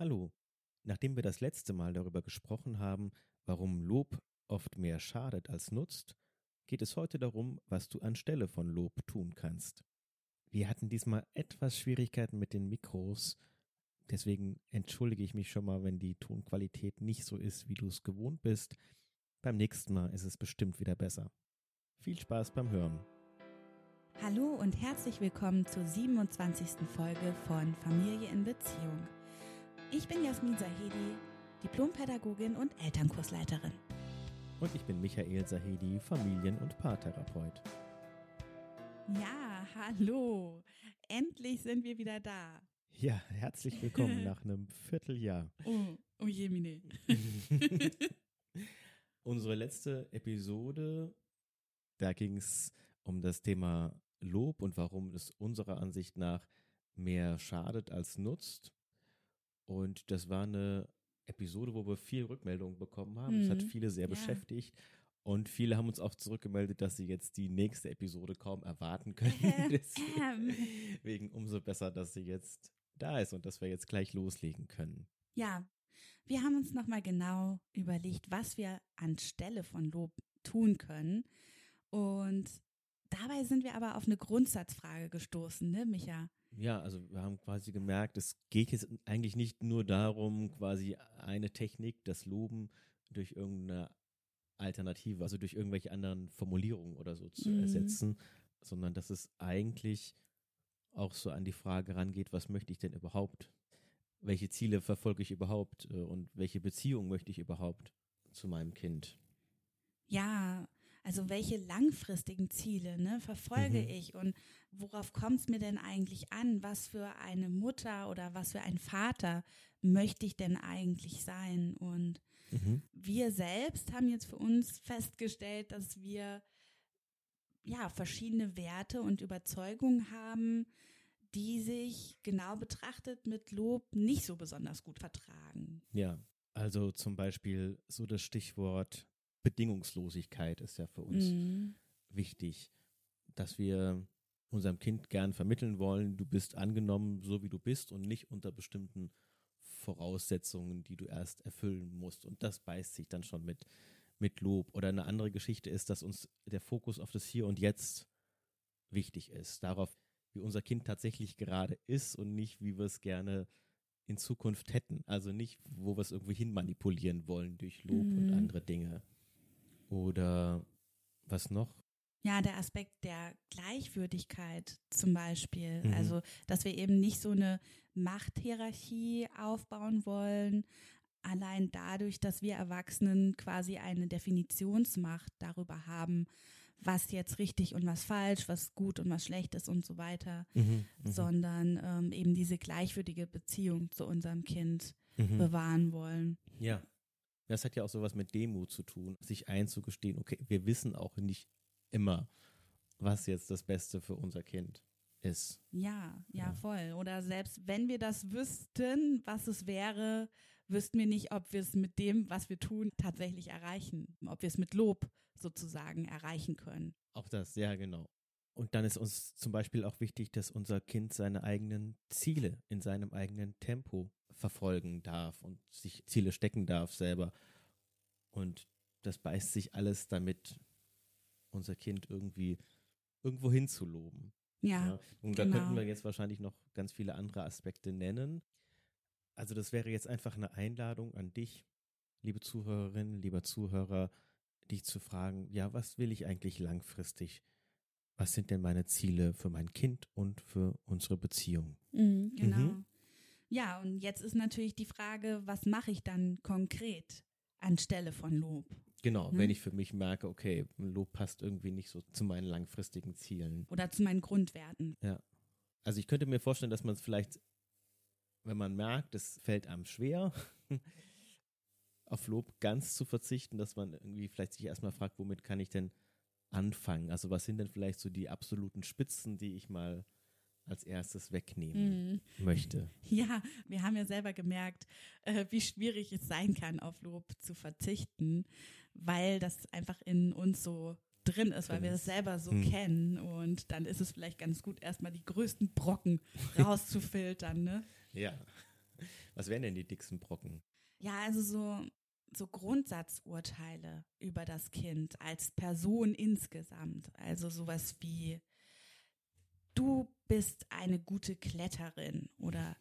Hallo. Nachdem wir das letzte Mal darüber gesprochen haben, warum Lob oft mehr schadet als nutzt, geht es heute darum, was du anstelle von Lob tun kannst. Wir hatten diesmal etwas Schwierigkeiten mit den Mikros, deswegen entschuldige ich mich schon mal, wenn die Tonqualität nicht so ist, wie du es gewohnt bist. Beim nächsten Mal ist es bestimmt wieder besser. Viel Spaß beim Hören. Hallo und herzlich willkommen zur 27. Folge von Familie in Beziehung. Ich bin Jasmin Sahedi, Diplompädagogin und Elternkursleiterin. Und ich bin Michael Sahedi, Familien- und Paartherapeut. Ja, hallo. Endlich sind wir wieder da. Ja, herzlich willkommen nach einem Vierteljahr. Oh, oh je, Mine. Unsere letzte Episode, da ging es um das Thema Lob und warum es unserer Ansicht nach mehr schadet als nutzt. Und das war eine Episode, wo wir viel Rückmeldungen bekommen haben. Es hat Mhm. viele sehr Ja. beschäftigt. Und viele haben uns auch zurückgemeldet, dass sie jetzt die nächste Episode kaum erwarten können. Ähm. Deswegen umso besser, dass sie jetzt da ist und dass wir jetzt gleich loslegen können. Ja, wir haben uns nochmal genau überlegt, was wir anstelle von Lob tun können. Und dabei sind wir aber auf eine Grundsatzfrage gestoßen, ne, Micha? Ja, also wir haben quasi gemerkt, es geht jetzt eigentlich nicht nur darum, quasi eine Technik, das Loben durch irgendeine Alternative, also durch irgendwelche anderen Formulierungen oder so zu Mhm. ersetzen, sondern dass es eigentlich auch so an die Frage rangeht, was möchte ich denn überhaupt? Welche Ziele verfolge ich überhaupt äh, und welche Beziehung möchte ich überhaupt zu meinem Kind? Ja, also welche langfristigen Ziele ne, verfolge Mhm. ich und worauf kommt es mir denn eigentlich an? Was für eine Mutter oder was für ein Vater möchte ich denn eigentlich sein? Und Mhm. wir selbst haben jetzt für uns festgestellt, dass wir ja verschiedene Werte und Überzeugungen haben, die sich genau betrachtet mit Lob nicht so besonders gut vertragen. Ja, also zum Beispiel so das Stichwort Bedingungslosigkeit ist ja für uns Mhm. wichtig, dass wir unserem Kind gern vermitteln wollen, du bist angenommen, so wie du bist und nicht unter bestimmten Voraussetzungen, die du erst erfüllen musst. Und das beißt sich dann schon mit, mit Lob. Oder eine andere Geschichte ist, dass uns der Fokus auf das Hier und Jetzt wichtig ist. Darauf, wie unser Kind tatsächlich gerade ist und nicht, wie wir es gerne in Zukunft hätten. Also nicht, wo wir es irgendwie hin manipulieren wollen durch Lob und Mhm. andere Dinge. Oder was noch? Ja, der Aspekt der Gleichwürdigkeit zum Beispiel. Mhm. Also, dass wir eben nicht so eine Machthierarchie aufbauen wollen, allein dadurch, dass wir Erwachsenen quasi eine Definitionsmacht darüber haben, was jetzt richtig und was falsch, was gut und was schlecht ist und so weiter, Mhm, sondern ähm, eben diese gleichwürdige Beziehung zu unserem Kind mhm. bewahren wollen. Ja. Das hat ja auch sowas mit Demut zu tun, sich einzugestehen, okay, wir wissen auch nicht immer, was jetzt das Beste für unser Kind ist. Ja, ja, Ja. voll. Oder selbst wenn wir das wüssten, was es wäre, wüssten wir nicht, ob wir es mit dem, was wir tun, tatsächlich erreichen. Ob wir es mit Lob sozusagen erreichen können. Auch das, ja, genau. Und dann ist uns zum Beispiel auch wichtig, dass unser Kind seine eigenen Ziele in seinem eigenen Tempo verfolgen darf und sich Ziele stecken darf selber. Und das beißt sich alles damit, unser Kind irgendwie irgendwo hinzuloben. Ja, Ja, und da genau. könnten wir jetzt wahrscheinlich noch ganz viele andere Aspekte nennen. Also das wäre jetzt einfach eine Einladung an dich, liebe Zuhörerinnen, lieber Zuhörer, dich zu fragen, ja, was will ich eigentlich langfristig? Was sind denn meine Ziele für mein Kind und für unsere Beziehung? Mhm, genau. Mhm. Ja, und jetzt ist natürlich die Frage, was mache ich dann konkret anstelle von Lob? Genau, Mhm. wenn ich für mich merke, okay, Lob passt irgendwie nicht so zu meinen langfristigen Zielen. Oder zu meinen Grundwerten. Ja. Also ich könnte mir vorstellen, dass man es vielleicht, wenn man merkt, es fällt einem schwer, auf Lob ganz zu verzichten, dass man irgendwie vielleicht sich erstmal fragt, womit kann ich denn anfangen? Also was sind denn vielleicht so die absoluten Spitzen, die ich mal als erstes wegnehmen möchte? Ja, wir haben ja selber gemerkt, äh, wie schwierig es sein kann, auf Lob zu verzichten, weil das einfach in uns so drin ist, weil wir das selber so kennen. Und dann ist es vielleicht ganz gut, erstmal die größten Brocken rauszufiltern, ne? Ja. Was wären denn die dicksten Brocken? Ja, also so, so Grundsatzurteile über das Kind als Person insgesamt. Also sowas wie, du bist eine gute Kletterin oder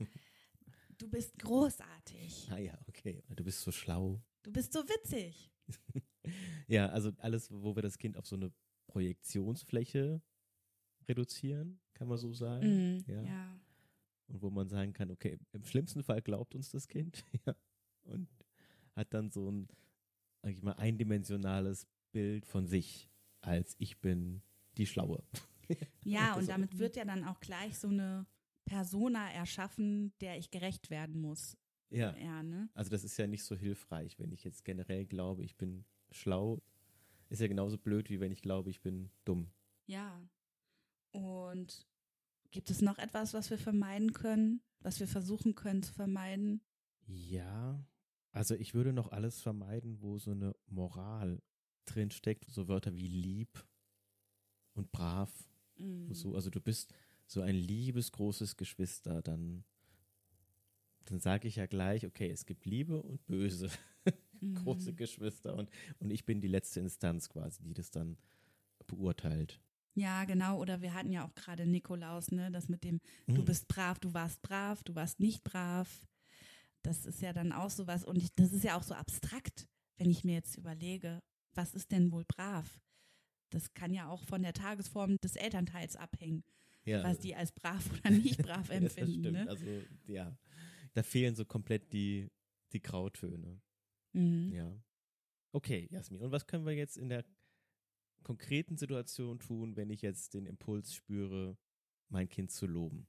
du bist großartig. Ah ja, okay. Du bist so schlau. Du bist so witzig. ja, also alles, wo wir das Kind auf so eine Projektionsfläche reduzieren, kann man so sagen. Mhm, ja. ja. Und wo man sagen kann, okay, im schlimmsten Fall glaubt uns das Kind, ja. Und hat dann so ein, sag ich mal, eindimensionales Bild von sich, als ich bin die Schlaue. Ja, und damit wird ja dann auch gleich so eine Persona erschaffen, der ich gerecht werden muss. Ja. ja ne? Also das ist ja nicht so hilfreich, wenn ich jetzt generell glaube, ich bin schlau. Ist ja genauso blöd, wie wenn ich glaube, ich bin dumm. Ja. Und gibt es noch etwas, was wir vermeiden können, was wir versuchen können zu vermeiden? Ja, also ich würde noch alles vermeiden, wo so eine Moral drin steckt, so Wörter wie lieb und brav. Mm. So, also du bist so ein liebes großes Geschwister, dann dann sage ich ja gleich, okay, es gibt Liebe und Böse, große Geschwister und und ich bin die letzte Instanz quasi, die das dann beurteilt. Ja, genau. Oder wir hatten ja auch gerade Nikolaus, ne, das mit dem, du mm. bist brav, du warst brav, du warst nicht brav. Das ist ja dann auch sowas. Und ich, das ist ja auch so abstrakt, wenn ich mir jetzt überlege, was ist denn wohl brav? Das kann ja auch von der Tagesform des Elternteils abhängen, ja. was die als brav oder nicht brav empfinden. stimmt. Ne? Also, ja, da fehlen so komplett die, die Grautöne. Mhm. Ja. Okay, Jasmin. Und was können wir jetzt in der konkreten Situation tun, wenn ich jetzt den Impuls spüre, mein Kind zu loben?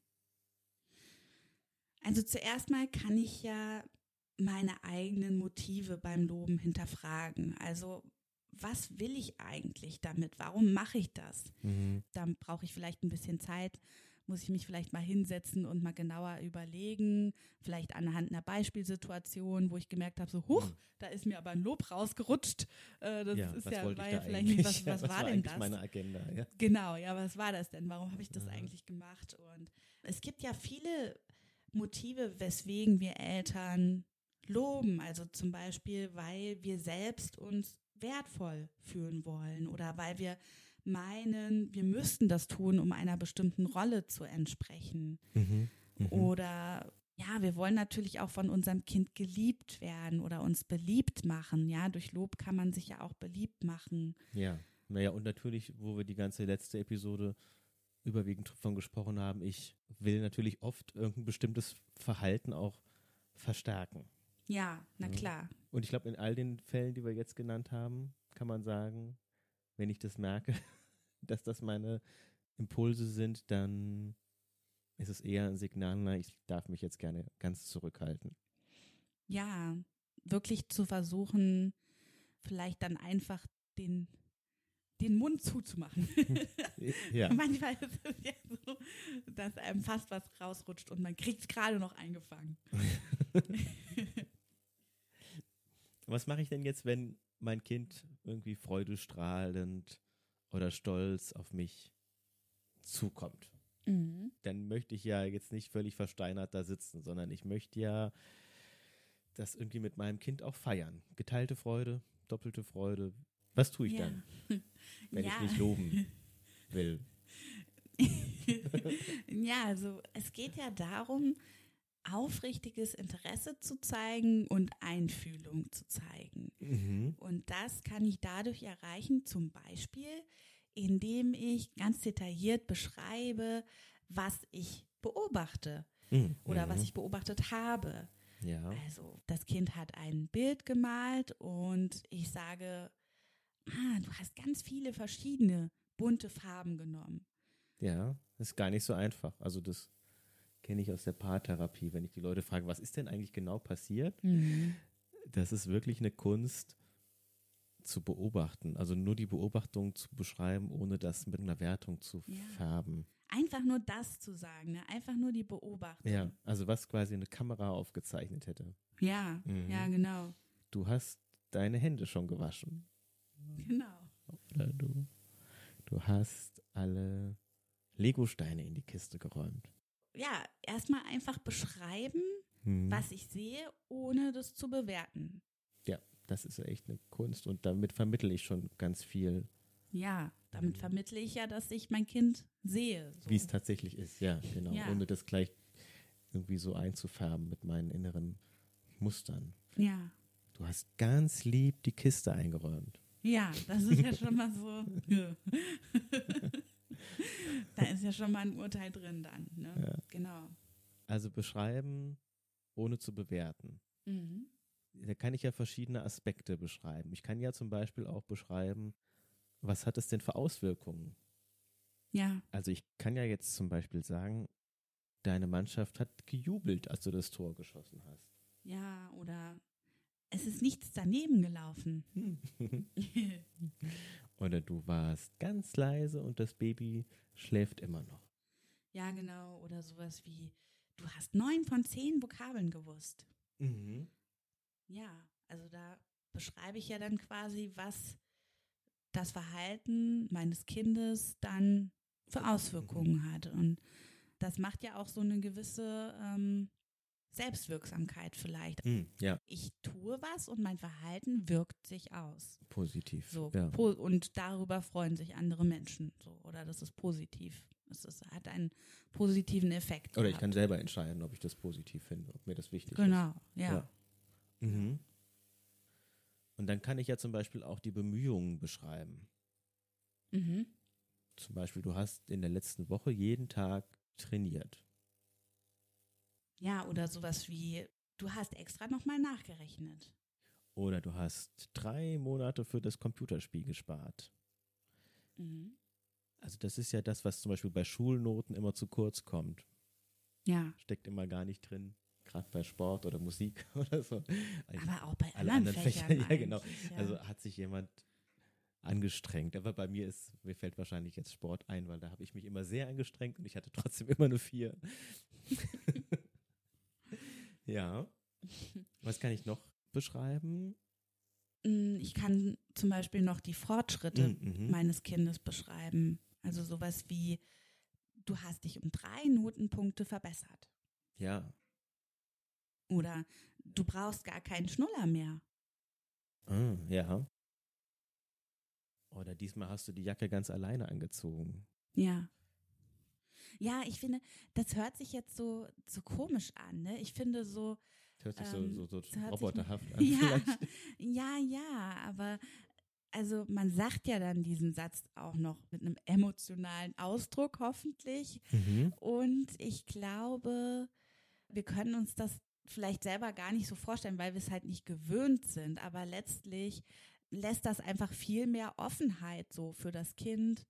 Also zuerst mal kann ich ja meine eigenen Motive beim Loben hinterfragen. Also was will ich eigentlich damit? Warum mache ich das? Mhm. Dann brauche ich vielleicht ein bisschen Zeit, muss ich mich vielleicht mal hinsetzen und mal genauer überlegen, vielleicht anhand einer Beispielsituation, wo ich gemerkt habe, so, huch, mhm. da ist mir aber ein Lob rausgerutscht. Äh, das ja, ist ja, war ja vielleicht nicht, was, was, was war, war denn das? meine Agenda, ja. Genau, ja, was war das denn? Warum habe ich das ja. eigentlich gemacht? Und es gibt ja viele Motive, weswegen wir Eltern loben. Also zum Beispiel, weil wir selbst uns wertvoll fühlen wollen oder weil wir meinen, wir müssten das tun, um einer bestimmten Rolle zu entsprechen. Mhm, mh. Oder ja, wir wollen natürlich auch von unserem Kind geliebt werden oder uns beliebt machen. Ja, durch Lob kann man sich ja auch beliebt machen. Ja, naja, und natürlich, wo wir die ganze letzte Episode überwiegend davon gesprochen haben, ich will natürlich oft irgendein bestimmtes Verhalten auch verstärken. Ja, na klar. Und ich glaube, in all den Fällen, die wir jetzt genannt haben, kann man sagen, wenn ich das merke, dass das meine Impulse sind, dann ist es eher ein Signal, na, ich darf mich jetzt gerne ganz zurückhalten. Ja, wirklich zu versuchen, vielleicht dann einfach den den Mund zuzumachen. ja. Manchmal ist es ja so, dass einem fast was rausrutscht und man kriegt es gerade noch eingefangen. Was mache ich denn jetzt, wenn mein Kind irgendwie freudestrahlend oder stolz auf mich zukommt? Mhm. Dann möchte ich ja jetzt nicht völlig versteinert da sitzen, sondern ich möchte ja das irgendwie mit meinem Kind auch feiern. Geteilte Freude, doppelte Freude, was tue ich ja. dann, wenn ja. ich mich loben will? ja, also es geht ja darum, aufrichtiges Interesse zu zeigen und Einfühlung zu zeigen. Mhm. Und das kann ich dadurch erreichen, zum Beispiel, indem ich ganz detailliert beschreibe, was ich beobachte mhm. oder was mhm. ich beobachtet habe. Ja. Also das Kind hat ein Bild gemalt und ich sage, ah, du hast ganz viele verschiedene bunte Farben genommen. Ja, ist gar nicht so einfach. Also das kenne ich aus der Paartherapie, wenn ich die Leute frage, was ist denn eigentlich genau passiert? Mhm. Das ist wirklich eine Kunst zu beobachten, also nur die Beobachtung zu beschreiben, ohne das mit einer Wertung zu ja. färben. Einfach nur das zu sagen, ne? einfach nur die Beobachtung. Ja, also was quasi eine Kamera aufgezeichnet hätte. Ja, mhm. ja, genau. Du hast deine Hände schon gewaschen. Genau. Oder du, du hast alle Lego-Steine in die Kiste geräumt. Ja, erstmal einfach beschreiben, Mhm. was ich sehe, ohne das zu bewerten. Ja, das ist echt eine Kunst und damit vermittle ich schon ganz viel, Ja, damit vermittle ich ja, dass ich mein Kind sehe. So. wie es tatsächlich ist. Ja, genau. Ja. Ohne das gleich irgendwie so einzufärben mit meinen inneren Mustern. Ja. Du hast ganz lieb die Kiste eingeräumt. Ja, das ist ja schon mal so. da ist ja schon mal ein Urteil drin dann. Ne? Ja. Genau. Also beschreiben, ohne zu bewerten. Mhm. Da kann ich ja verschiedene Aspekte beschreiben. Ich kann ja zum Beispiel auch beschreiben, was hat es denn für Auswirkungen? Ja, Also ich kann ja jetzt zum Beispiel sagen, deine Mannschaft hat gejubelt, als du das Tor geschossen hast. ja, oder es ist nichts daneben gelaufen. Oder du warst ganz leise und das Baby schläft immer noch. ja, genau. Oder sowas wie, du hast neun von zehn Vokabeln gewusst. Ja, also da beschreibe ich ja dann quasi, was das Verhalten meines Kindes dann für Auswirkungen hat. Und das macht ja auch so eine gewisse ähm, Selbstwirksamkeit vielleicht. Mhm. Ja, Ich tue was und mein Verhalten wirkt sich aus. positiv. So, ja. po und darüber freuen sich andere Menschen. So, oder das ist positiv. Es ist, hat einen positiven Effekt. Oder ich gehabt. kann selber entscheiden, ob ich das positiv finde, ob mir das wichtig ist. Genau, ja. Ja. Mhm. Und dann kann ich ja zum Beispiel auch die Bemühungen beschreiben. Mhm. Zum Beispiel, du hast in der letzten Woche jeden Tag trainiert. Ja, oder sowas wie, du hast extra nochmal nachgerechnet. Oder du hast drei Monate für das Computerspiel gespart. Mhm. Also das ist ja das, was zum Beispiel bei Schulnoten immer zu kurz kommt. Ja, Steckt immer gar nicht drin. Gerade bei Sport oder Musik oder so. aber auch bei alle anderen, anderen Fächern. Fächer, ja, genau. Ja. Also hat sich jemand angestrengt. Aber bei mir ist, mir fällt wahrscheinlich jetzt Sport ein, weil da habe ich mich immer sehr angestrengt und ich hatte trotzdem immer eine Vier. ja. Was kann ich noch beschreiben? Mm, ich kann zum Beispiel noch die Fortschritte Mhm. meines Kindes beschreiben. Also sowas wie, du hast dich um drei Notenpunkte verbessert. Ja. Oder du brauchst gar keinen Schnuller mehr. Ah, ja. Oder diesmal hast du die Jacke ganz alleine angezogen. Ja. Ja, ich finde, das hört sich jetzt so, so komisch an. Ne? Ich finde so, Das hört sich Ähm, so, so, so roboterhaft an. ja, ja, ja, aber also man sagt ja dann diesen Satz auch noch mit einem emotionalen Ausdruck hoffentlich. Mhm. Und ich glaube, wir können uns das vielleicht selber gar nicht so vorstellen, weil wir es halt nicht gewöhnt sind. Aber letztlich lässt das einfach viel mehr Offenheit so für das Kind,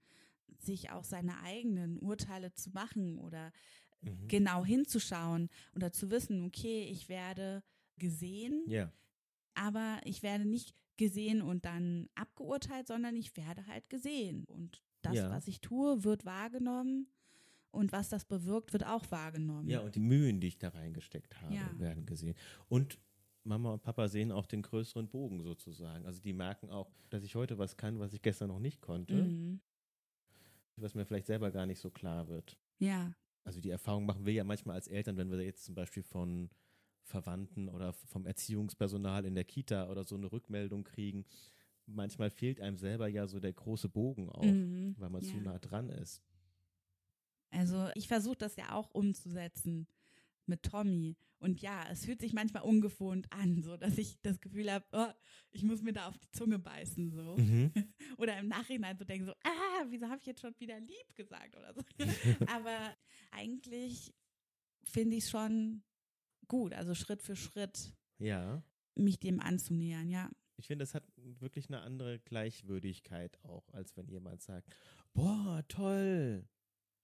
sich auch seine eigenen Urteile zu machen oder Mhm. genau hinzuschauen oder zu wissen, okay, ich werde gesehen, Ja. aber ich werde nicht gesehen und dann abgeurteilt, sondern ich werde halt gesehen. Und das, Ja. was ich tue, wird wahrgenommen und was das bewirkt, wird auch wahrgenommen. Ja, und die Mühen, die ich da reingesteckt habe, Ja. werden gesehen. Und Mama und Papa sehen auch den größeren Bogen sozusagen. Also die merken auch, dass ich heute was kann, was ich gestern noch nicht konnte, Mhm. Was mir vielleicht selber gar nicht so klar wird. Ja, Also die Erfahrung machen wir ja manchmal als Eltern, wenn wir jetzt zum Beispiel von Verwandten oder vom Erziehungspersonal in der Kita oder so eine Rückmeldung kriegen. Manchmal fehlt einem selber ja so der große Bogen auch, Mhm. weil man Ja. zu nah dran ist. Also ich versuche das ja auch umzusetzen mit Tommy. Und ja, es fühlt sich manchmal ungewohnt an, so dass ich das Gefühl habe, oh, ich muss mir da auf die Zunge beißen. so. Mhm. Oder im Nachhinein so denken so, ah, wieso habe ich jetzt schon wieder lieb gesagt oder so. Aber eigentlich finde ich es schon gut, also Schritt für Schritt Ja. mich dem anzunähern, ja. Ich finde, es hat wirklich eine andere Gleichwürdigkeit auch, als wenn jemand sagt, boah, toll,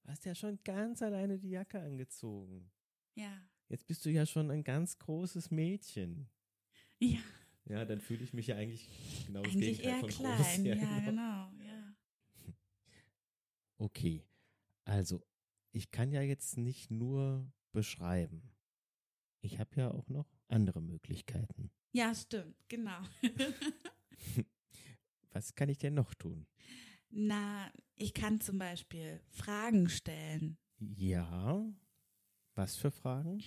hast ja schon ganz alleine die Jacke angezogen. Ja. Jetzt bist du ja schon ein ganz großes Mädchen. Ja, Ja, dann fühle ich mich ja eigentlich genau das eigentlich Gegenteil eher von klein. groß. Ja, genau, ja. Okay, also ich kann ja jetzt nicht nur beschreiben. Ich habe ja auch noch andere Möglichkeiten. Ja, stimmt, genau. Was kann ich denn noch tun? Na, ich kann zum Beispiel Fragen stellen. Ja, was für Fragen?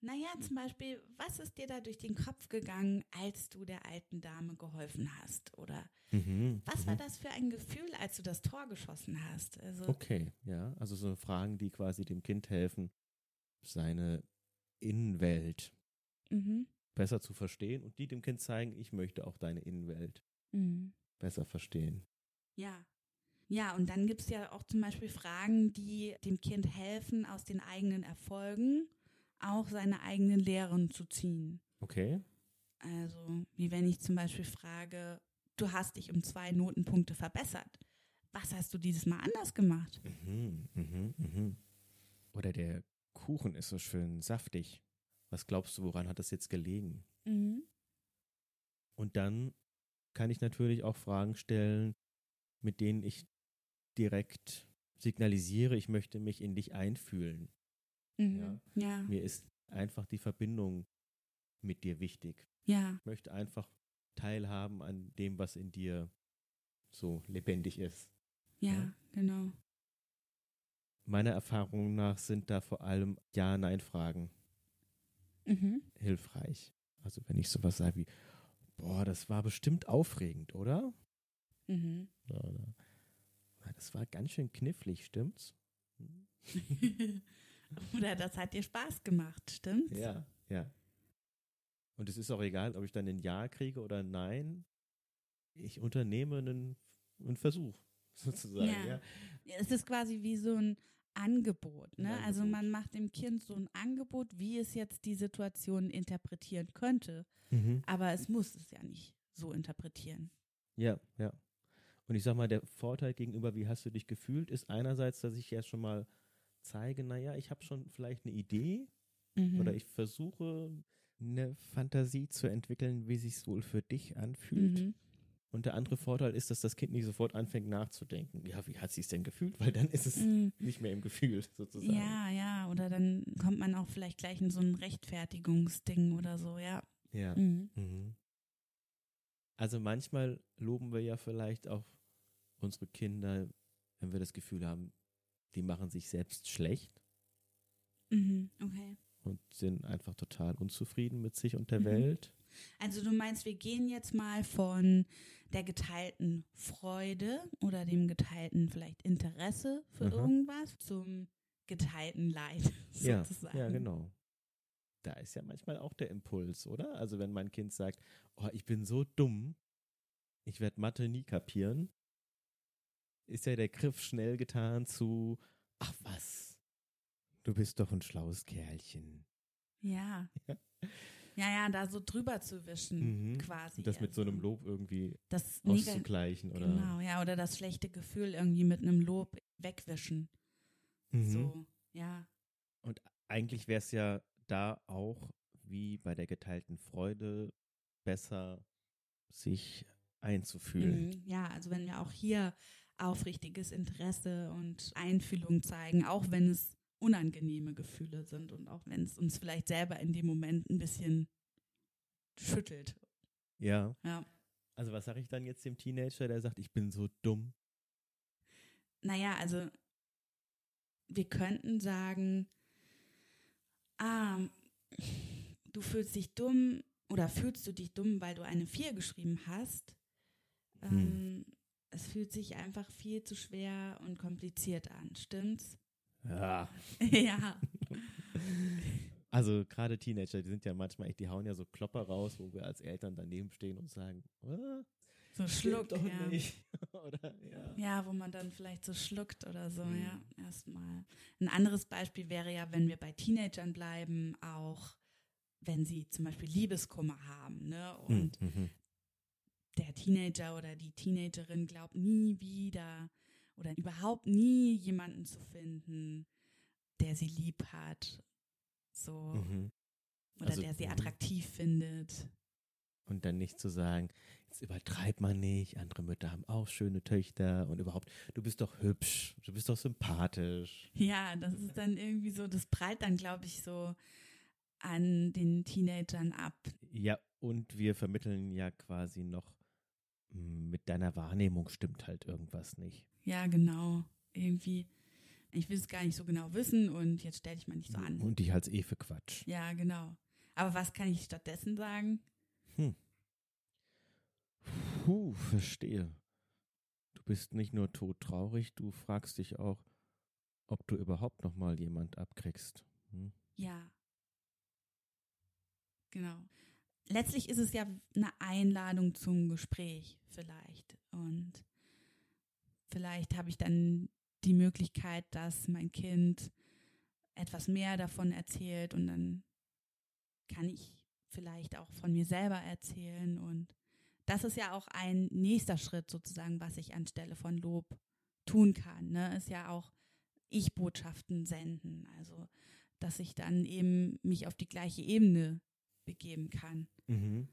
Naja, zum Beispiel, was ist dir da durch den Kopf gegangen, als du der alten Dame geholfen hast? Oder Mhm, was mhm. war das für ein Gefühl, als du das Tor geschossen hast? Also, Okay, ja, also so Fragen, die quasi dem Kind helfen, seine Innenwelt mhm. besser zu verstehen und die dem Kind zeigen, ich möchte auch deine Innenwelt Mhm. besser verstehen. Ja. Ja, und dann gibt es ja auch zum Beispiel Fragen, die dem Kind helfen, aus den eigenen Erfolgen auch seine eigenen Lehren zu ziehen. Okay? Also, wie wenn ich zum Beispiel frage, du hast dich um zwei Notenpunkte verbessert. Was hast du dieses Mal anders gemacht? Mhm, mhm, mhm. Oder der Kuchen ist so schön saftig. Was glaubst du, woran hat das jetzt gelegen? Mhm. Und dann kann ich natürlich auch Fragen stellen, mit denen ich direkt signalisiere, ich möchte mich in dich einfühlen. Mhm. Ja. Ja. Mir ist einfach die Verbindung mit dir wichtig. Ja. Ich möchte einfach teilhaben an dem, was in dir so lebendig ist. Ja, Ja. genau. Meiner Erfahrung nach sind da vor allem Ja-Nein-Fragen Mhm. hilfreich. Also wenn ich sowas sage wie, boah, das war bestimmt aufregend, oder? Mhm. Oder "Na, das war ganz schön knifflig, stimmt's? Oder das hat dir Spaß gemacht, stimmt's? Ja, ja. Und es ist auch egal, ob ich dann ein Ja kriege oder ein Nein. Ich unternehme einen, einen Versuch, sozusagen. Ja. Ja. Es ist quasi wie so ein Angebot. Ne? Also Angebot. man macht dem Kind so ein Angebot, wie es jetzt die Situation interpretieren könnte. Mhm. Aber es muss es ja nicht so interpretieren. Ja, ja. Und ich sag mal, der Vorteil gegenüber, wie hast du dich gefühlt, ist einerseits, dass ich ja schon mal zeige, naja, ich habe schon vielleicht eine Idee Mhm. oder ich versuche eine Fantasie zu entwickeln, wie sich wohl für dich anfühlt. Mhm. Und der andere Vorteil ist, dass das Kind nicht sofort anfängt nachzudenken. Ja, wie hat sie es denn gefühlt? Weil dann ist es Mhm. nicht mehr im Gefühl, sozusagen. Ja, ja, oder dann kommt man auch vielleicht gleich in so ein Rechtfertigungsding oder so, ja. Ja. Mhm. Mhm. Also manchmal loben wir ja vielleicht auch unsere Kinder, wenn wir das Gefühl haben, die machen sich selbst schlecht Mhm. Okay. und sind einfach total unzufrieden mit sich und der Mhm. Welt. Also du meinst, wir gehen jetzt mal von der geteilten Freude oder dem geteilten vielleicht Interesse für Aha. irgendwas zum geteilten Leid Ja, sozusagen. ja, genau. Da ist ja manchmal auch der Impuls, oder? Also wenn mein Kind sagt, oh, ich bin so dumm, ich werde Mathe nie kapieren, ist ja der Griff schnell getan zu, ach was, du bist doch ein schlaues Kerlchen. Ja. Ja. Ja, ja, da so drüber zu wischen, Mhm. quasi. Und das mit so einem also Lob irgendwie Das auszugleichen, oder? Genau, ja, oder das schlechte Gefühl irgendwie mit einem Lob wegwischen. Mhm. So, ja. Eigentlich wäre es ja da auch, wie bei der geteilten Freude, besser sich einzufühlen. Mhm. Ja, also wenn wir auch hier aufrichtiges Interesse und Einfühlung zeigen, auch wenn es unangenehme Gefühle sind und auch wenn es uns vielleicht selber in dem Moment ein bisschen schüttelt. Ja. Ja. Also was sage ich dann jetzt dem Teenager, der sagt, ich bin so dumm? Naja, also wir könnten sagen, ah, du fühlst dich dumm oder fühlst du dich dumm, weil du eine 4 geschrieben hast. Hm. Ähm, es fühlt sich einfach viel zu schwer und kompliziert an, stimmt's? Ja. ja. Also gerade Teenager, die sind ja manchmal echt, die hauen ja so Klopper raus, wo wir als Eltern daneben stehen und sagen, "Ah, So stimmt Schluck, doch ja. nicht. oder ja. Ja, wo man dann vielleicht so schluckt oder so, Mhm. ja, erstmal. Ein anderes Beispiel wäre ja, wenn wir bei Teenagern bleiben, auch wenn sie zum Beispiel Liebeskummer haben, ne? Und Mhm. der Teenager oder die Teenagerin glaubt nie wieder oder überhaupt nie jemanden zu finden, der sie lieb hat. So. Mhm. Oder Also, der sie mhm. attraktiv findet. Und dann nicht zu sagen, jetzt übertreib mal nicht, andere Mütter haben auch schöne Töchter und überhaupt, du bist doch hübsch, du bist doch sympathisch. Ja, das ist dann irgendwie so, das prallt dann, glaube ich, so an den Teenagern ab. Ja, und wir vermitteln ja quasi noch, mm, mit deiner Wahrnehmung stimmt halt irgendwas nicht. Ja, genau. Irgendwie ich will es gar nicht so genau wissen und jetzt stell dich mal nicht so an. Und ich halt's eh für Quatsch. Ja, genau. Aber was kann ich stattdessen sagen? Hm. Puh, verstehe. Du bist nicht nur todtraurig, du fragst dich auch, ob du überhaupt noch mal jemand abkriegst. Hm? Ja. Genau. Letztlich ist es ja eine Einladung zum Gespräch vielleicht. Und vielleicht habe ich dann die Möglichkeit, dass mein Kind etwas mehr davon erzählt und dann kann ich vielleicht auch von mir selber erzählen und das ist ja auch ein nächster Schritt sozusagen, was ich anstelle von Lob tun kann, ne? ist ja auch Ich-Botschaften senden, also dass ich dann eben mich auf die gleiche Ebene begeben kann. Mhm.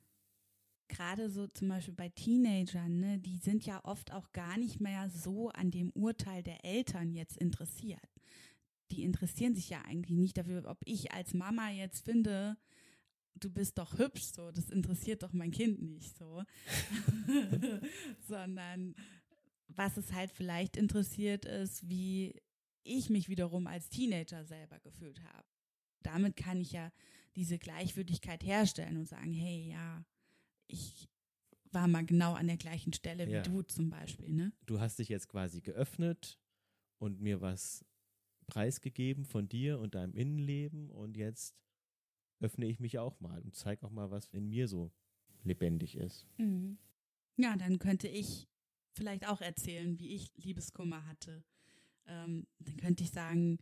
Gerade so zum Beispiel bei Teenagern, ne, die sind ja oft auch gar nicht mehr so an dem Urteil der Eltern jetzt interessiert. Die interessieren sich ja eigentlich nicht dafür, ob ich als Mama jetzt finde, du bist doch hübsch, so, das interessiert doch mein Kind nicht so. Sondern was es halt vielleicht interessiert ist, wie ich mich wiederum als Teenager selber gefühlt habe. Damit kann ich ja diese Gleichwürdigkeit herstellen und sagen, hey, ja, ich war mal genau an der gleichen Stelle wie Ja. du zum Beispiel, ne? Du hast dich jetzt quasi geöffnet und mir was preisgegeben von dir und deinem Innenleben und jetzt öffne ich mich auch mal und zeige auch mal, was in mir so lebendig ist. Ja, dann könnte ich vielleicht auch erzählen, wie ich Liebeskummer hatte. Ähm, dann könnte ich sagen,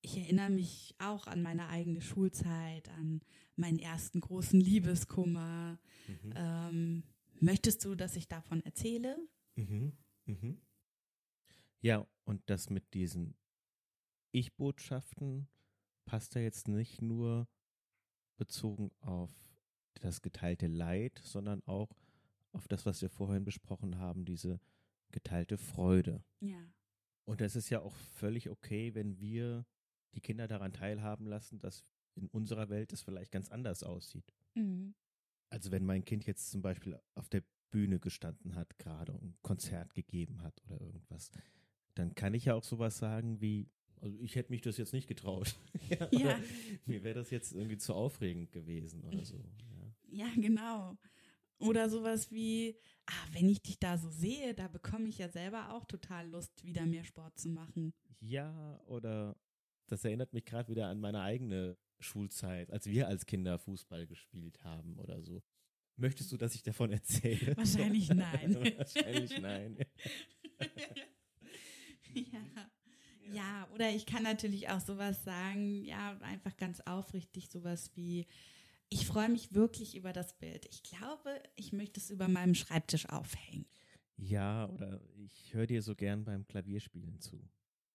ich erinnere mich auch an meine eigene Schulzeit, an meinen ersten großen Liebeskummer. Mhm. Ähm, möchtest du, dass ich davon erzähle? Mhm. Mhm. Ja, und das mit diesen Ich-Botschaften passt da jetzt nicht nur bezogen auf das geteilte Leid, sondern auch auf das, was wir vorhin besprochen haben, diese geteilte Freude. Ja. Und es ist ja auch völlig okay, wenn wir die Kinder daran teilhaben lassen, dass in unserer Welt es vielleicht ganz anders aussieht. Mhm. Also wenn mein Kind jetzt zum Beispiel auf der Bühne gestanden hat gerade und ein Konzert gegeben hat oder irgendwas, dann kann ich ja auch sowas sagen wie, also ich hätte mich das jetzt nicht getraut. ja, Ja. Mir wäre das jetzt irgendwie zu aufregend gewesen oder so. Ja. Ja, genau. Oder sowas wie, ah, wenn ich dich da so sehe, da bekomme ich ja selber auch total Lust, wieder mehr Sport zu machen. Ja, oder das erinnert mich gerade wieder an meine eigene Schulzeit, als wir als Kinder Fußball gespielt haben oder so. Möchtest du, dass ich davon erzähle? Wahrscheinlich nein. Wahrscheinlich nein. ja. Ja, oder ich kann natürlich auch sowas sagen, ja, einfach ganz aufrichtig, sowas wie, ich freue mich wirklich über das Bild. Ich glaube, ich möchte es über meinem Schreibtisch aufhängen. Ja, oder ich höre dir so gern beim Klavierspielen zu.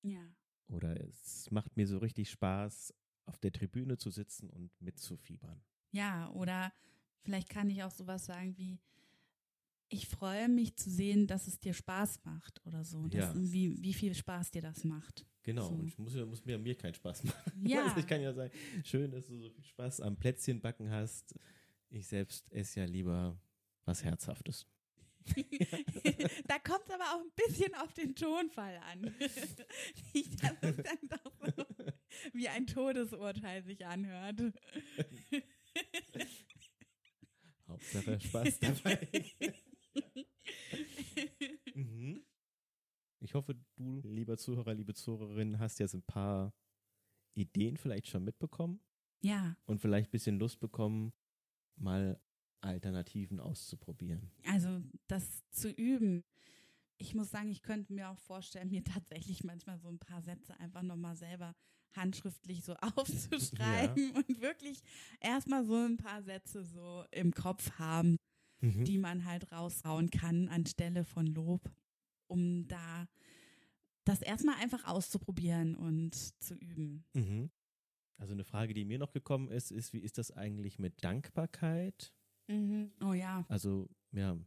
Ja. Oder es macht mir so richtig Spaß, auf der Tribüne zu sitzen und mitzufiebern. Ja, oder vielleicht kann ich auch sowas sagen wie, ich freue mich zu sehen, dass es dir Spaß macht oder so. Ja. wie, wie viel Spaß dir das macht. Genau, So. und ich muss, muss mir, mir keinen Spaß machen. Ja. Also ich kann ja sagen, schön, dass du so viel Spaß am Plätzchenbacken hast. Ich selbst esse ja lieber was Herzhaftes. da kommt es aber auch ein bisschen auf den Tonfall an. Nicht, dass es dann doch so wie ein Todesurteil sich anhört. Hauptsache Spaß dabei. Mhm. Ich hoffe, du, lieber Zuhörer, liebe Zuhörerin, hast jetzt ein paar Ideen vielleicht schon mitbekommen ja, und vielleicht ein bisschen Lust bekommen, mal Alternativen auszuprobieren. also das zu üben. Ich muss sagen, ich könnte mir auch vorstellen, mir tatsächlich manchmal so ein paar Sätze einfach nochmal selber handschriftlich so aufzuschreiben und wirklich erstmal so ein paar Sätze so im Kopf haben, Mhm. die man halt raushauen kann anstelle von Lob, um da das erstmal einfach auszuprobieren und zu üben. Mhm. Also eine Frage, die mir noch gekommen ist, ist, wie ist das eigentlich mit Dankbarkeit? Oh ja. Also, ja,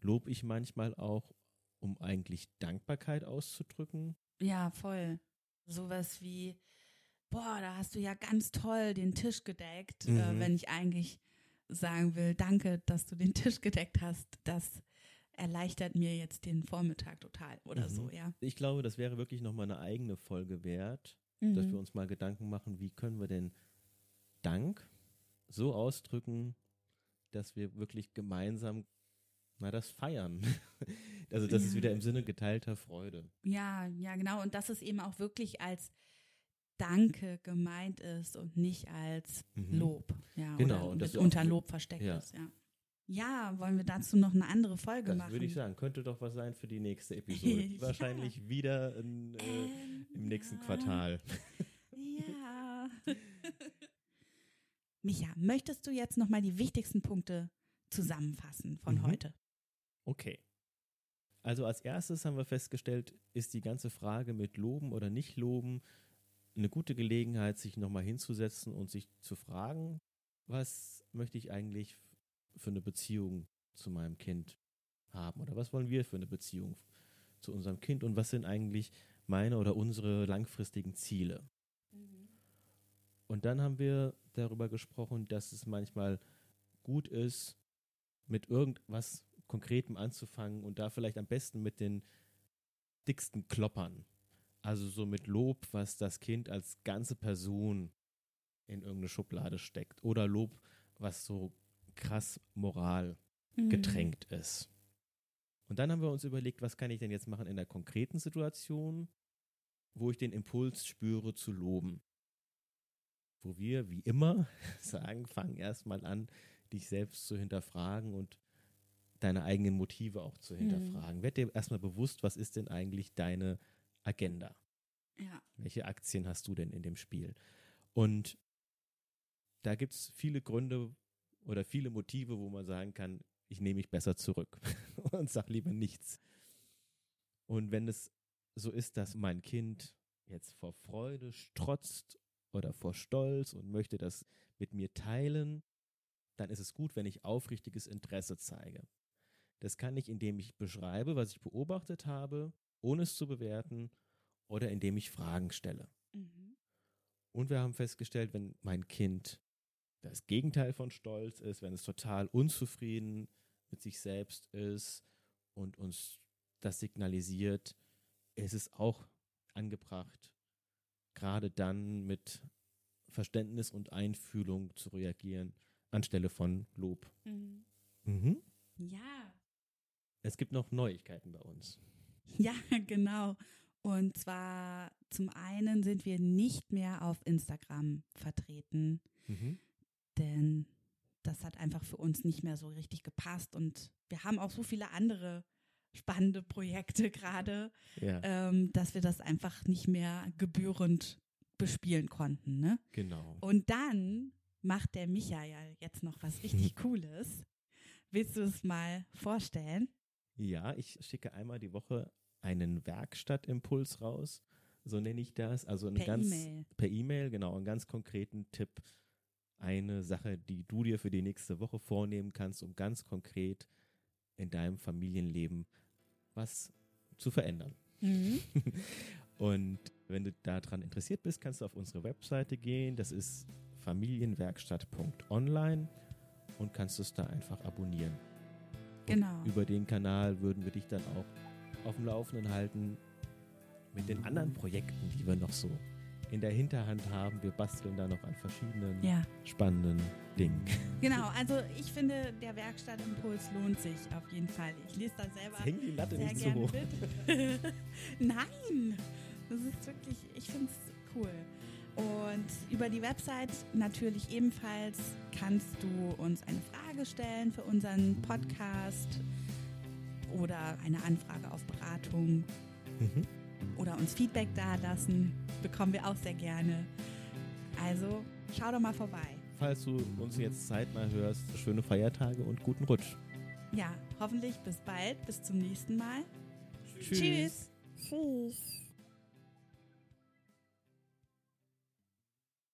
lob ich manchmal auch, um eigentlich Dankbarkeit auszudrücken? Ja, voll. Sowas wie, boah, da hast du ja ganz toll den Tisch gedeckt, äh, Mhm. wenn ich eigentlich sagen will, danke, dass du den Tisch gedeckt hast. Das erleichtert mir jetzt den Vormittag total oder Mhm. so, ja. Ich glaube, das wäre wirklich nochmal eine eigene Folge wert, Mhm. dass wir uns mal Gedanken machen, wie können wir denn Dank so ausdrücken, dass wir wirklich gemeinsam na das feiern. Also das ist Ja. wieder im Sinne geteilter Freude. Ja, ja, genau. Und dass es eben auch wirklich als Danke gemeint ist und nicht als Mhm. Lob. Ja, Genau, Oder und unter Lob versteckt Ja. ist, ja. Ja, wollen wir dazu noch eine andere Folge Das machen? würde ich sagen, könnte doch was sein für die nächste Episode. Ja. Wahrscheinlich wieder in, äh, Ähm, im nächsten ja. Quartal. Ja. Micha, möchtest du jetzt nochmal die wichtigsten Punkte zusammenfassen von Mhm. heute? Okay. Also als erstes haben wir festgestellt, ist die ganze Frage mit Loben oder nicht Loben eine gute Gelegenheit, sich nochmal hinzusetzen und sich zu fragen, was möchte ich eigentlich für eine Beziehung zu meinem Kind haben oder was wollen wir für eine Beziehung zu unserem Kind und was sind eigentlich meine oder unsere langfristigen Ziele. Und dann haben wir darüber gesprochen, dass es manchmal gut ist, mit irgendwas Konkretem anzufangen und da vielleicht am besten mit den dicksten Kloppern. Also so mit Lob, was das Kind als ganze Person in irgendeine Schublade steckt. Oder Lob, was so krass Moral Mhm. getränkt ist. Und dann haben wir uns überlegt, was kann ich denn jetzt machen in der konkreten Situation, wo ich den Impuls spüre zu loben. Wo wir, wie immer, sagen, fang erstmal an, dich selbst zu hinterfragen und deine eigenen Motive auch zu Mhm. hinterfragen. Werd dir erstmal bewusst, was ist denn eigentlich deine Agenda? Ja. Welche Aktien hast du denn in dem Spiel? Und da gibt es viele Gründe oder viele Motive, wo man sagen kann, ich nehme mich besser zurück und sag lieber nichts. Und wenn es so ist, dass mein Kind jetzt vor Freude strotzt oder vor Stolz und möchte das mit mir teilen, dann ist es gut, wenn ich aufrichtiges Interesse zeige. Das kann ich, indem ich beschreibe, was ich beobachtet habe, ohne es zu bewerten oder indem ich Fragen stelle. Mhm. Und wir haben festgestellt, wenn mein Kind das Gegenteil von Stolz ist, wenn es total unzufrieden mit sich selbst ist und uns das signalisiert, ist es auch angebracht, gerade dann mit Verständnis und Einfühlung zu reagieren, anstelle von Lob. Mhm. Mhm. Ja. Es gibt noch Neuigkeiten bei uns. Ja, genau. Und zwar zum einen sind wir nicht mehr auf Instagram vertreten, Mhm. denn das hat einfach für uns nicht mehr so richtig gepasst und wir haben auch so viele andere spannende Projekte gerade, Ja, ähm, dass wir das einfach nicht mehr gebührend bespielen konnten. Ne? genau. Und dann macht der Micha ja jetzt noch was richtig Cooles. Willst du es mal vorstellen? Ja, ich schicke einmal die Woche einen Werkstattimpuls raus, so nenne ich das. Also einen Per ganz E-Mail. per E-Mail, genau, einen ganz konkreten Tipp, eine Sache, die du dir für die nächste Woche vornehmen kannst, um ganz konkret in deinem Familienleben was zu verändern. Mhm. Und wenn du daran interessiert bist, kannst du auf unsere Webseite gehen. Das ist familienwerkstatt.online und kannst es da einfach abonnieren. Genau. Über den Kanal würden wir dich dann auch auf dem Laufenden halten mit den anderen Projekten, die wir noch so in der Hinterhand haben. Wir basteln da noch an verschiedenen Ja, spannenden Dingen. genau. Also ich finde, der Werkstattimpuls lohnt sich auf jeden Fall. Ich lese da selber Häng die Latte sehr nicht gerne hoch. Nein, das ist wirklich, ich finde es cool. Und über die Website natürlich ebenfalls kannst du uns eine Frage stellen für unseren Podcast oder eine Anfrage auf Beratung Mhm. oder uns Feedback dalassen. Bekommen wir auch sehr gerne. Also schau doch mal vorbei. Falls du uns jetzt zeitnah hörst, schöne Feiertage und guten Rutsch. Ja, hoffentlich bis bald, bis zum nächsten Mal. Tschüss. Tschüss. Tschüss.